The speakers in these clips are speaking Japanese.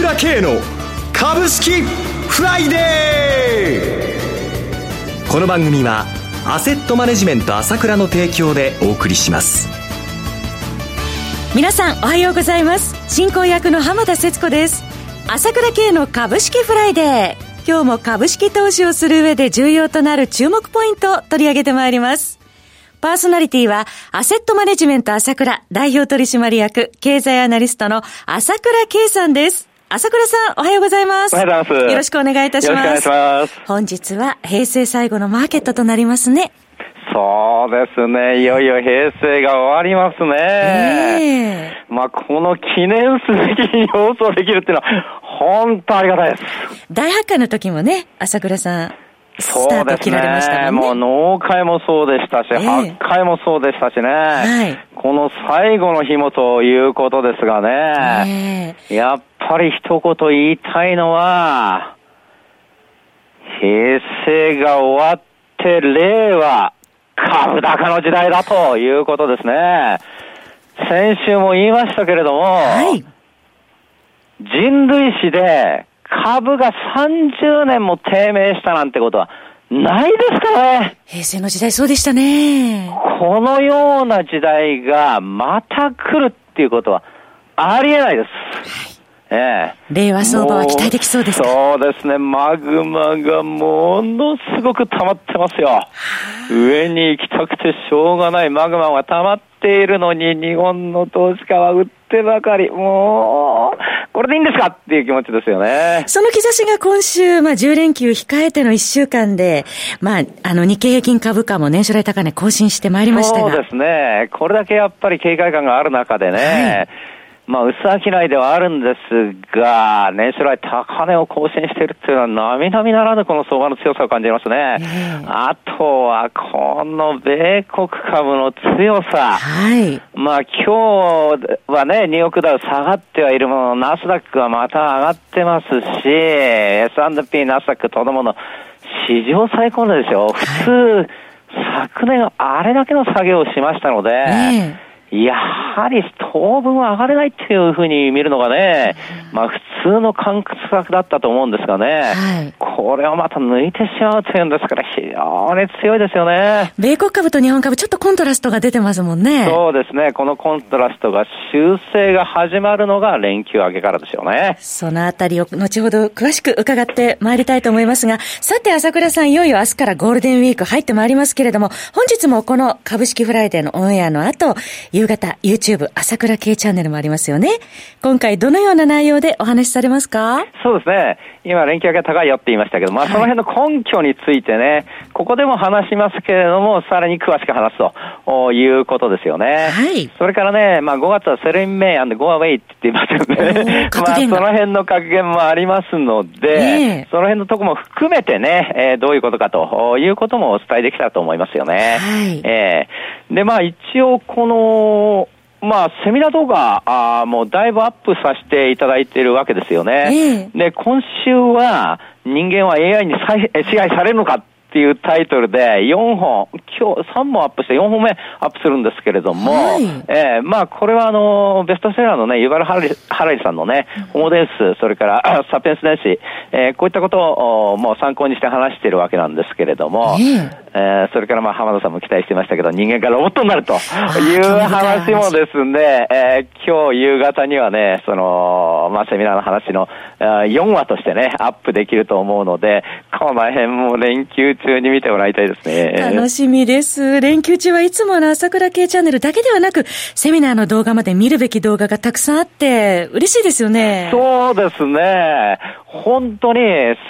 倉慶の株式フライデー。この番組はアセットマネジメント朝倉の提供でお送りします。皆さんおはようございます。進行役の浜田節子です。朝倉慶の株式フライデー。今日も株式投資をする上で重要となる注目ポイントを取り上げてまいります。パーソナリティは、アセットマネジメント朝倉代表取締役経済アナリストの朝倉慶さんです。朝倉さん、おはようございます。おはようございます。よろしくお願いいたします。よろしくお願いします。本日は平成最後のマーケットとなりますね。そうですね。いよいよ平成が終わりますね。えー、まあ、この記念すべきに放送できるっていうのは、本当ありがたいです。大発会の時もね、朝倉さん。そうですね。もう農会もそうでしたし、えー、発会もそうでしたしね。はい、この最後の日もということですがね。えー、やっぱり一言言いたいのは、平成が終わって令和、株高の時代だということですね。先週も言いましたけれども、はい人類史で株が30年も低迷したなんてことはないですからね。平成の時代そうでしたね。このような時代がまた来るっていうことはありえないです。ええ。令和相場は期待できそうですか？そうですね。マグマがものすごく溜まってますよ。上に行きたくてしょうがないマグマが溜まっているのに、日本の投資家は売ってばかり。もう、これでいいんですか？っていう気持ちですよね。その兆しが今週、まあ10連休控えての1週間で、まあ、あの日経平均株価も年初来高値更新してまいりましたが。そうですね。これだけやっぱり警戒感がある中でね、はいまあ、薄商いではあるんですが、年初来高値を更新しているっていうのは、並々ならぬこの相場の強さを感じますね。あとは、この米国株の強さ。はい。まあ、今日はね、ニューヨークダウ下がってはいるもの、ナスダックはまた上がってますし、S&P、ナスダックとどもの史上最高値ですよ。普通、昨年あれだけの作業をしましたので、ねやはり当分は上がれないっていうふうに見るのがね、まあ普通の感覚だったと思うんですがね、はい、これをまた抜いてしまうというんですから、非常に強いですよね。米国株と日本株、ちょっとコントラストが出てますもんね。そうですね。このコントラストが修正が始まるのが連休明けからですよね。そのあたりを後ほど詳しく伺ってまいりたいと思いますが、さて朝倉さん、いよいよ明日からゴールデンウィーク入ってまいりますけれども、本日もこの株式フライデーのオンエアの後、夕方 YouTube 朝倉慶チャンネルもありますよね。今回どのような内容でお話しされますか？そうですね。今連休が高いよって言いましたけど、まあその辺の根拠についてね、ここでも話しますけれども、さらに詳しく話すということですよね。はい。それからね、まあ5月はセレンメイゴアウェイって言っていますよね。まあその辺の格言もありますので、その辺のとこも含めてね、えー、どういうことかということもお伝えできたと思いますよね。はい。えー、で、まあ一応この、まあ、セミナー動画、あもうだいぶアップさせていただいているわけですよね。えー、で、今週は人間は AI に支配されるのかっていうタイトルで4本、今日3本アップして4本目アップするんですけれども、はい、えー、まあこれはあの、ベストセラーのね、ユバル・ハラリさんのね、ホモデンス、それからサピエンス電子、えー、こういったことをもう参考にして話しているわけなんですけれども、えー、えー、それからまあ浜田さんも期待してましたけど、人間がロボットになるという話もですね、えー、今日夕方にはね、その、まあセミナーの話の4話としてね、アップできると思うので、この辺も連休中に見てもらいたいですね。楽しみです。連休中はいつもの朝倉系チャンネルだけではなく、セミナーの動画まで見るべき動画がたくさんあって、嬉しいですよね。そうですね。本当に、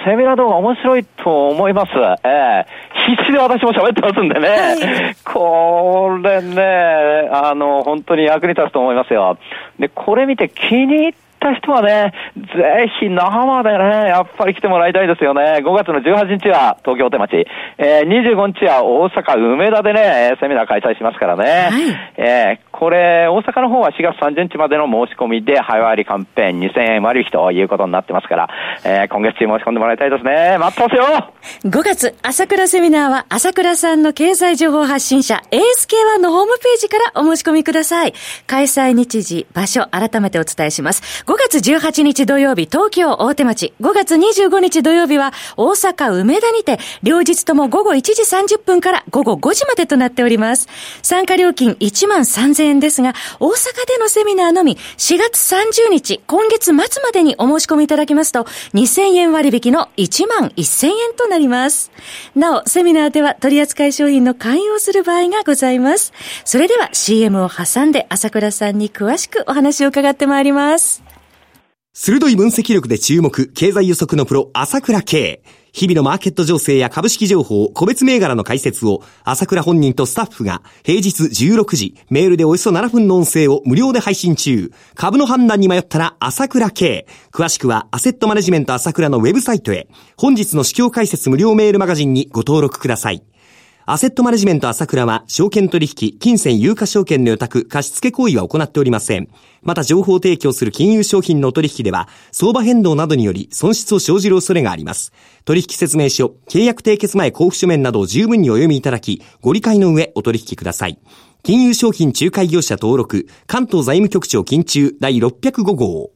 セミナー動画面白いと思います。ええー、必死で私も喋ってますんでね。はい、これね、あの、本当に役に立つと思いますよ。で、これ見て気に入ってった人はね、ぜひ那覇までね、やっぱり来てもらいたいですよね。5月の18日は東京手町、えー、25日は大阪梅田でね、セミナー開催しますからね。はい、えー、これ、大阪の方は4月30日までの申し込みで、早割キャンペーン2000円割引ということになってますから、えー、今月中申し込んでもらいたいですね。待ってますよ !5 月、朝倉セミナーは、朝倉さんの経済情報発信者、ASK1 のホームページからお申し込みください。開催日時、場所、改めてお伝えします。5月18日土曜日、東京大手町。5月25日土曜日は、大阪梅田にて、両日とも午後1時30分から午後5時までとなっております。参加料金1万3000円ですが、大阪でのセミナーのみ、4月30日、今月末までにお申し込みいただきますと、2000円割引の1万1000円となります。なお、セミナーでは取扱商品の勧誘する場合がございます。それでは CM を挟んで朝倉さんに詳しくお話を伺ってまいります。鋭い分析力で注目、経済予測のプロ、朝倉慶。日々のマーケット情勢や株式情報、個別銘柄の解説を、朝倉本人とスタッフが、平日16時、メールでおよそ7分の音声を無料で配信中。株の判断に迷ったら、朝倉慶。詳しくは、アセットマネジメント朝倉のウェブサイトへ。本日の市況解説無料メールマガジンにご登録ください。アセットマネジメント朝倉は、証券取引、金銭有価証券の予託、貸付行為は行っておりません。また、情報提供する金融商品の取引では、相場変動などにより損失を生じる恐れがあります。取引説明書、契約締結前交付書面などを十分にお読みいただき、ご理解の上お取引ください。金融商品仲介業者登録、関東財務局長金中第605号。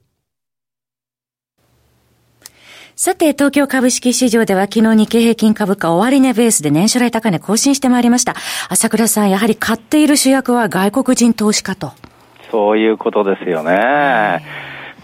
さて、東京株式市場では昨日日経平均株価終値ベースで年初来高値更新してまいりました。朝倉さん、やはり買っている主役は外国人投資家と。そういうことですよね。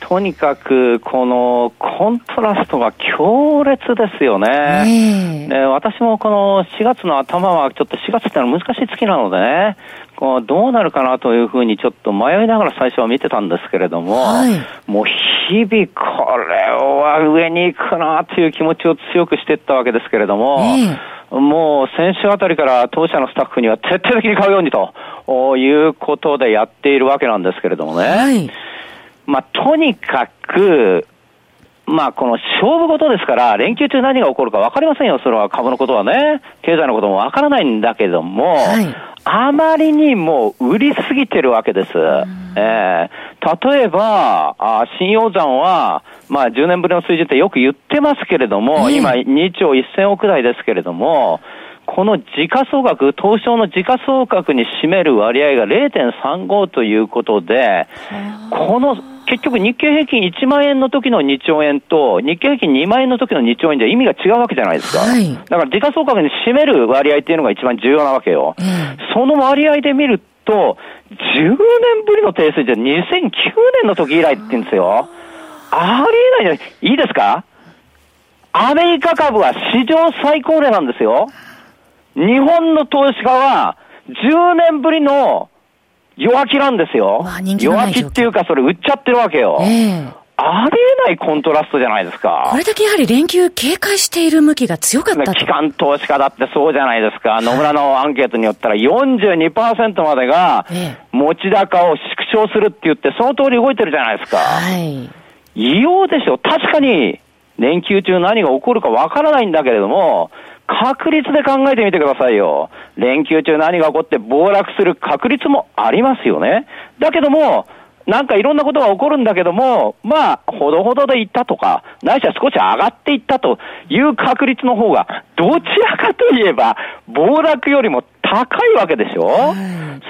とにかく、このコントラストが強烈ですよね。ね私もこの4月の頭は、ちょっと4月ってのは難しい月なのでね、こうどうなるかなというふうにちょっと迷いながら最初は見てたんですけれども、はい、もう日々これは上に行くなという気持ちを強くしていったわけですけれども、えー、もう先週あたりから当社のスタッフには徹底的に買うようにということでやっているわけなんですけれどもね。はい、まあ、とにかく、まあ、この勝負事ですから、連休中何が起こるか分かりませんよ、それは株のことはね。経済のことも分からないんだけども、はい、あまりにも売りすぎてるわけです。えー、例えば、あ信用残は、まあ、10年ぶりの水準ってよく言ってますけれども、えー、今、2兆1000億台ですけれども、この時価総額、東証の時価総額に占める割合が0.35ということで、この結局日経平均1万円の時の2兆円と、日経平均2万円の時の2兆円で意味が違うわけじゃないですか。はい、だから時価総額に占める割合っていうのが一番重要なわけよ。うん、その割合で見ると、10年ぶりの低水準、2009年の時以来って言うんですよ。ありえないじゃない。いいですか？アメリカ株は史上最高値なんですよ。日本の投資家は、10年ぶりの弱気なんですよ。弱気っていうか、それ売っちゃってるわけよ。えー、ありえないコントラストじゃないですか。これだけやはり連休警戒している向きが強かったと。機関投資家だってそうじゃないですか。野村のアンケートによったら42%までが持ち高を縮小するって言って、その通り動いてるじゃないですか。はい。異様でしょ。確かに連休中何が起こるかわからないんだけれども、確率で考えてみてくださいよ。連休中何が起こって暴落する確率もありますよね。だけども、なんかいろんなことが起こるんだけども、まあ、ほどほどでいったとか、ないしは少し上がっていったという確率の方が、どちらかといえば、暴落よりも高いわけでしょ、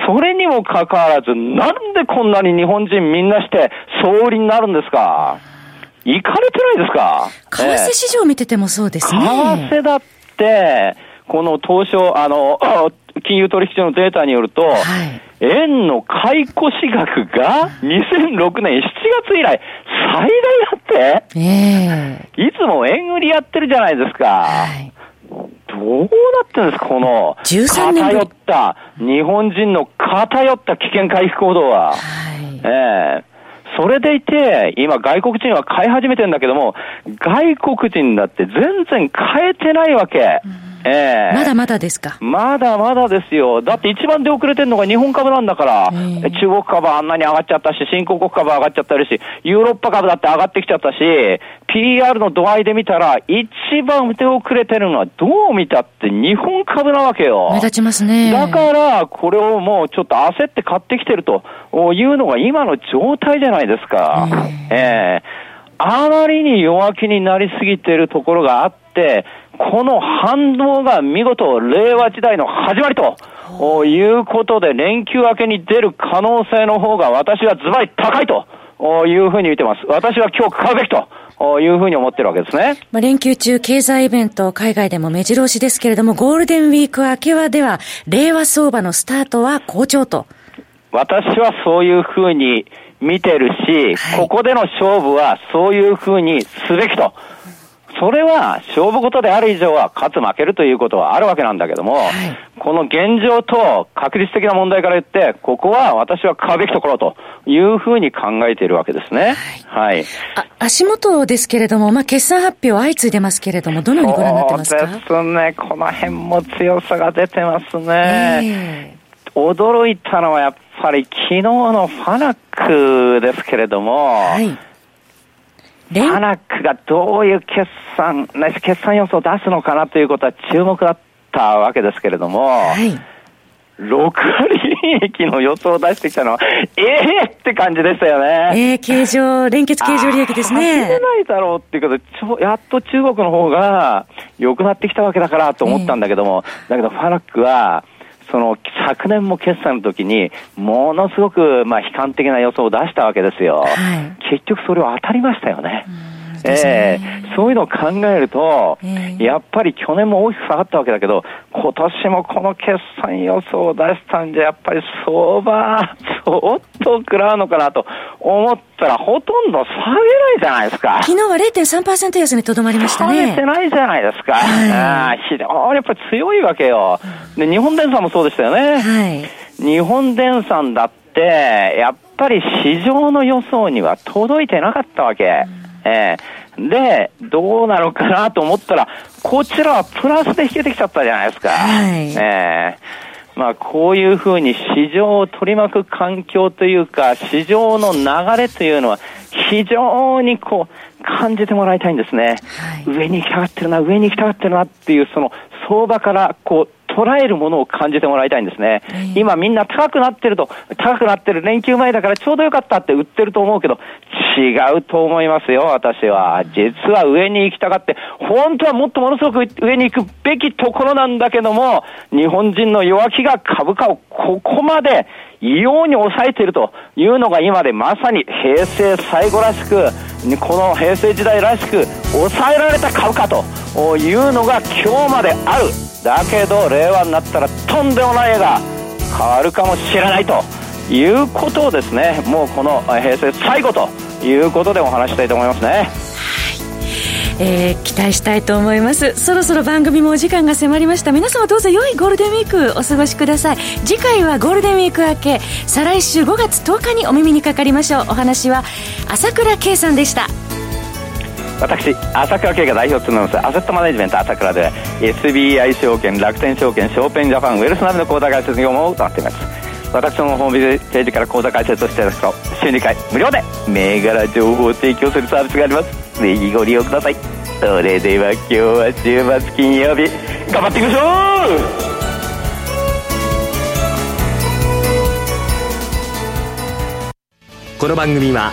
それにもかかわらず、なんでこんなに日本人みんなして総売りになるんですか？行かれてないですか？為替市場見ててもそうですね。為替だって、この東証、あの、金融取引所のデータによると、はい、円の買い越し額が2006年7月以来最大だって、えー、いつも円売りやってるじゃないですか。はい。どうなってるんですか、この。偏った、日本人の偏った危険回避行動は。はい、ええ。それでいて、今外国人は買い始めてるんだけども、外国人だって全然買えてないわけ。うんええー、まだまだですか？まだまだですよ。だって一番出遅れてるのが日本株なんだから、えー、中国株あんなに上がっちゃったし、新興国株上がっちゃったりし、ヨーロッパ株だって上がってきちゃったし、PR の度合いで見たら、一番出遅れてるのはどう見たって日本株なわけよ。目立ちますね。だから、これをもうちょっと焦って買ってきてるというのが今の状態じゃないですか。えー、えーあまりに弱気になりすぎているところがあって、この反動が見事、令和時代の始まりと。いうことで、連休明けに出る可能性の方が私はズバリ高いというふうに見てます。私は今日買うべきと。いうふうに思ってるわけですね。まあ、連休中、経済イベント、海外でも目白押しですけれども、ゴールデンウィーク明けはでは、令和相場のスタートは好調と。私はそういうふうに見てるし、はい、ここでの勝負はそういうふうにすべきと。それは勝負事である以上は勝つ負けるということはあるわけなんだけども、はい、この現状と確率的な問題から言って、ここは私は買うべきところというふうに考えているわけですね。はい。はい、足元ですけれども、まあ、決算発表相次いでますけれども、どのようにご覧になってますか？そうですね。この辺も強さが出てますね。えー、驚いたのはやっぱり昨日のファナックですけれども、はいパナックがどういう決算、決算予想を出すのかなということは注目だったわけですけれども、はい、6割利益の予想を出してきたのは、ええー、って感じでしたよね。ええー、経常、連結経常利益ですね。出ないだろうっていうことで、やっと中国の方が良くなってきたわけだからと思ったんだけども、えー、だけどファナックは、その昨年も決算の時に、ものすごくまあ悲観的な予想を出したわけですよ。はい、結局それは当たりましたよね。えー、そういうのを考えると、えー、やっぱり去年も大きく下がったわけだけど、今年もこの決算予想を出したんじゃ、やっぱり相場、相当食らうのかなと思ったら、ほとんど下げないじゃないですか。昨日は0.3%安にとどまりましたね。下げてないじゃないですか。はい、非常にやっぱり強いわけよ。で、日本電産もそうでしたよね。はい。日本電産だって、やっぱり市場の予想には届いてなかったわけ。うんえー、で、どうなのかなと思ったら、こちらはプラスで引けてきちゃったじゃないですか。はい、えー、まあ、こういうふうに市場を取り巻く環境というか、市場の流れというのは、非常にこう、感じてもらいたいんですね。はい、上に行きたがってるな、上に行きたがってるなっていう、その相場からこう、捉えるものを感じてもらいたいんですね。今みんな高くなってると、高くなってる連休前だからちょうどよかったって売ってると思うけど、違うと思いますよ、私は。実は上に行きたがって、本当はもっとものすごく上に行くべきところなんだけども、日本人の弱気が株価をここまで異様に抑えているというのが今でまさに平成最後らしく、この平成時代らしく抑えられた株価というのが今日まである。だけど令和になったらとんでもない絵が変わるかもしれないと。いうことをですね、もうこの平成最後ということでお話したいと思いますね。えー、期待したいと思います。そろそろ番組もお時間が迫りました。皆様どうぞ良いゴールデンウィークお過ごしください。次回はゴールデンウィーク明け再来週5月10日にお耳にかかりましょう。お話は朝倉圭さんでした。私朝倉圭が代表を務めますアセットマネジメント朝倉で SBI 証券楽天証券ショーペンジャパンウェルスナビの口座開設業務を行っています。私のホームページから口座開設をしていただくと週2回無料で銘柄情報を提供するサービスがあります。ぜひご利用ください。それでは今日は週末金曜日頑張っていきましょう!この番組は